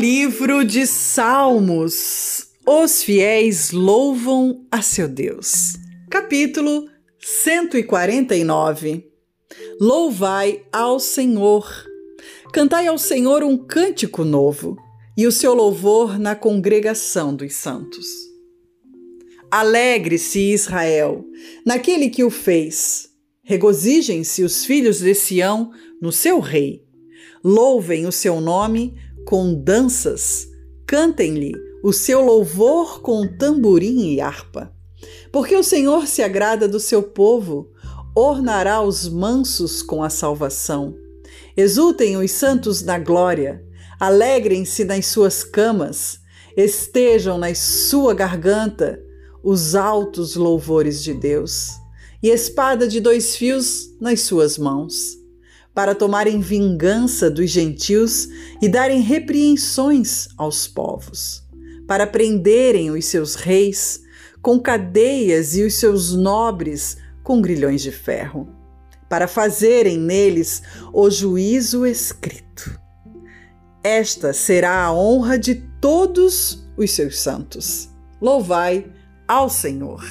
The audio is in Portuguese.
livro de Salmos, os fiéis louvam a seu Deus. Capítulo 149. Louvai ao Senhor. Cantai ao Senhor um cântico novo, e o seu louvor na congregação dos santos. Alegre-se Israel, naquele que o fez. Regozijem-se os filhos de Sião no seu rei. Louvem o seu nome com danças, cantem-lhe o seu louvor com tamborim e harpa. Porque o Senhor se agrada do seu povo, ornará os mansos com a salvação. Exultem os santos na glória, alegrem-se nas suas camas, estejam na sua garganta os altos louvores de Deus, e espada de dois fios nas suas mãos para tomarem vingança dos gentios e darem repreensões aos povos, para prenderem os seus reis com cadeias e os seus nobres com grilhões de ferro, para fazerem neles o juízo escrito. Esta será a honra de todos os seus santos. Louvai ao Senhor.